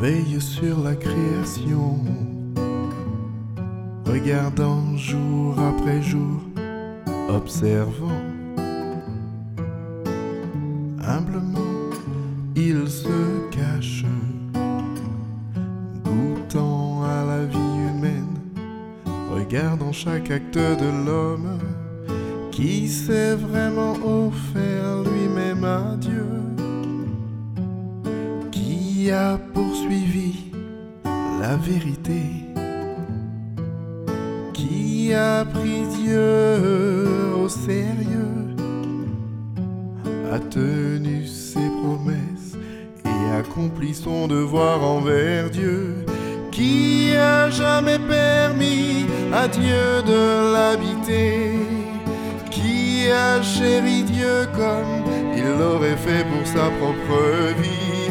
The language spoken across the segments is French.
veille sur la création, regardant jour après jour, observant. Humblement, il se cache, goûtant à la vie humaine, regardant chaque acte de l'homme qui s'est vraiment offert lui-même à Dieu, a poursuivi la vérité, qui a pris Dieu au sérieux, a tenu ses promesses et accompli son devoir envers Dieu, qui a jamais permis à Dieu de l'habiter qui a chéri Dieu comme il l'aurait fait pour sa propre vie,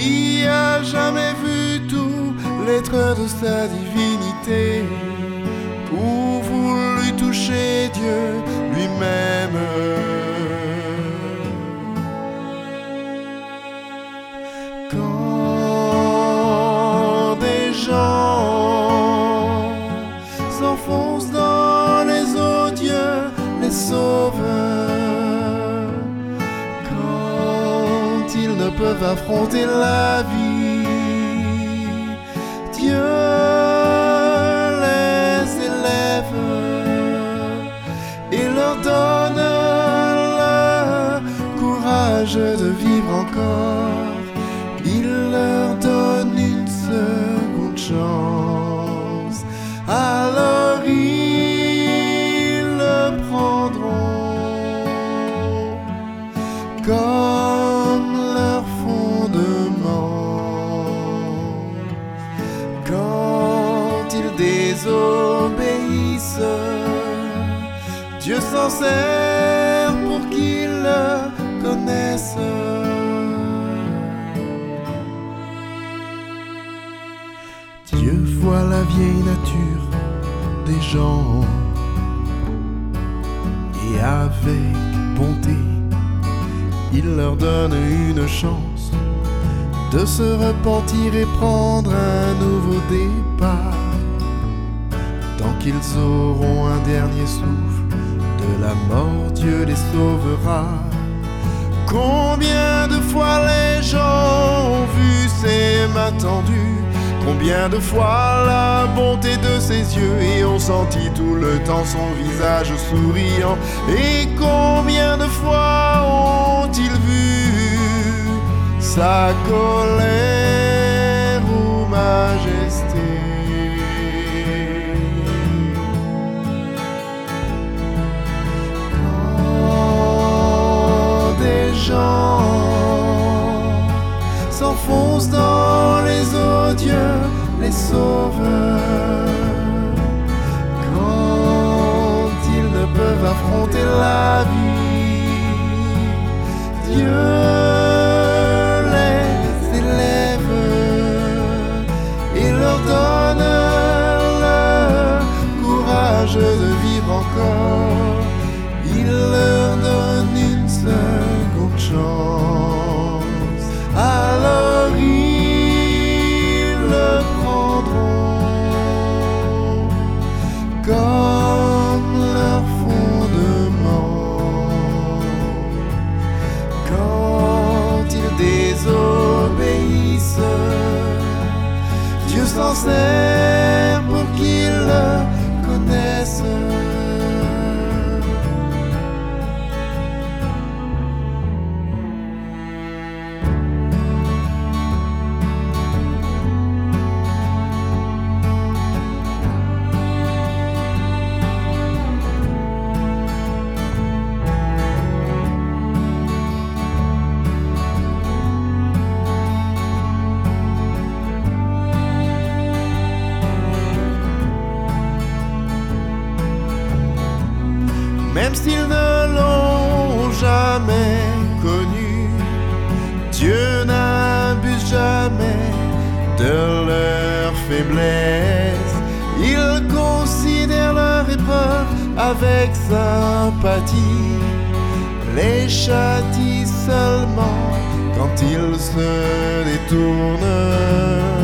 qui a jamais vu tout l'être de sa divinité, ou voulu toucher Dieu lui-même. Ils ne peuvent affronter la vie, Dieu les élève et leur donne le courage de vivre encore. Il leur donne une seconde chance. Alors ils le prendront Dieu s'en sert pour qu'ils le connaissent. Dieu voit la vieille nature des gens et avec bonté, il leur donne une chance de se repentir et prendre un nouveau départ. Tant qu'ils auront un dernier souffle la mort, Dieu les sauvera. Combien de fois les gens ont vu ses mains tendues? Combien de fois la bonté de ses yeux et ont senti tout le temps son visage souriant? Et combien de fois ont-ils vu sa colère? Odieux, les sauveurs. Quand ils ne peuvent affronter la vie, Dieu les élève et leur donne le courage de vivre encore. Il leur donne une seconde chance. Comme leur fondement. Quand ils désobéissent, Dieu s'en sert pour qu'ils le connaissent. Jamais connu, Dieu n'abuse jamais de leur faiblesse. Il considère leur épreuve avec sympathie, les châtie seulement quand ils se détournent.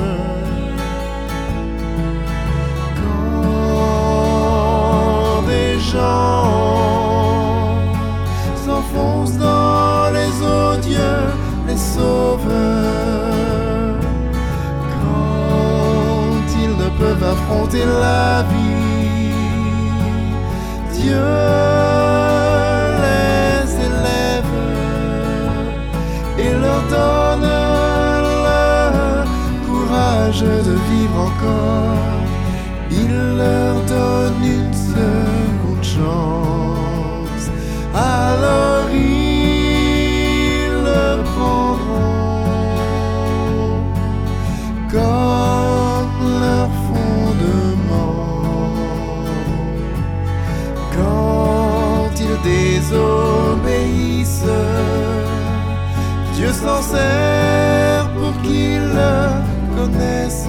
Les sauveurs, quand ils ne peuvent affronter la vie, Dieu les élève et leur donne le courage de vivre encore. Il leur donne une seconde chance. Alors Dieu s'en sert pour qu'ils le connaissent.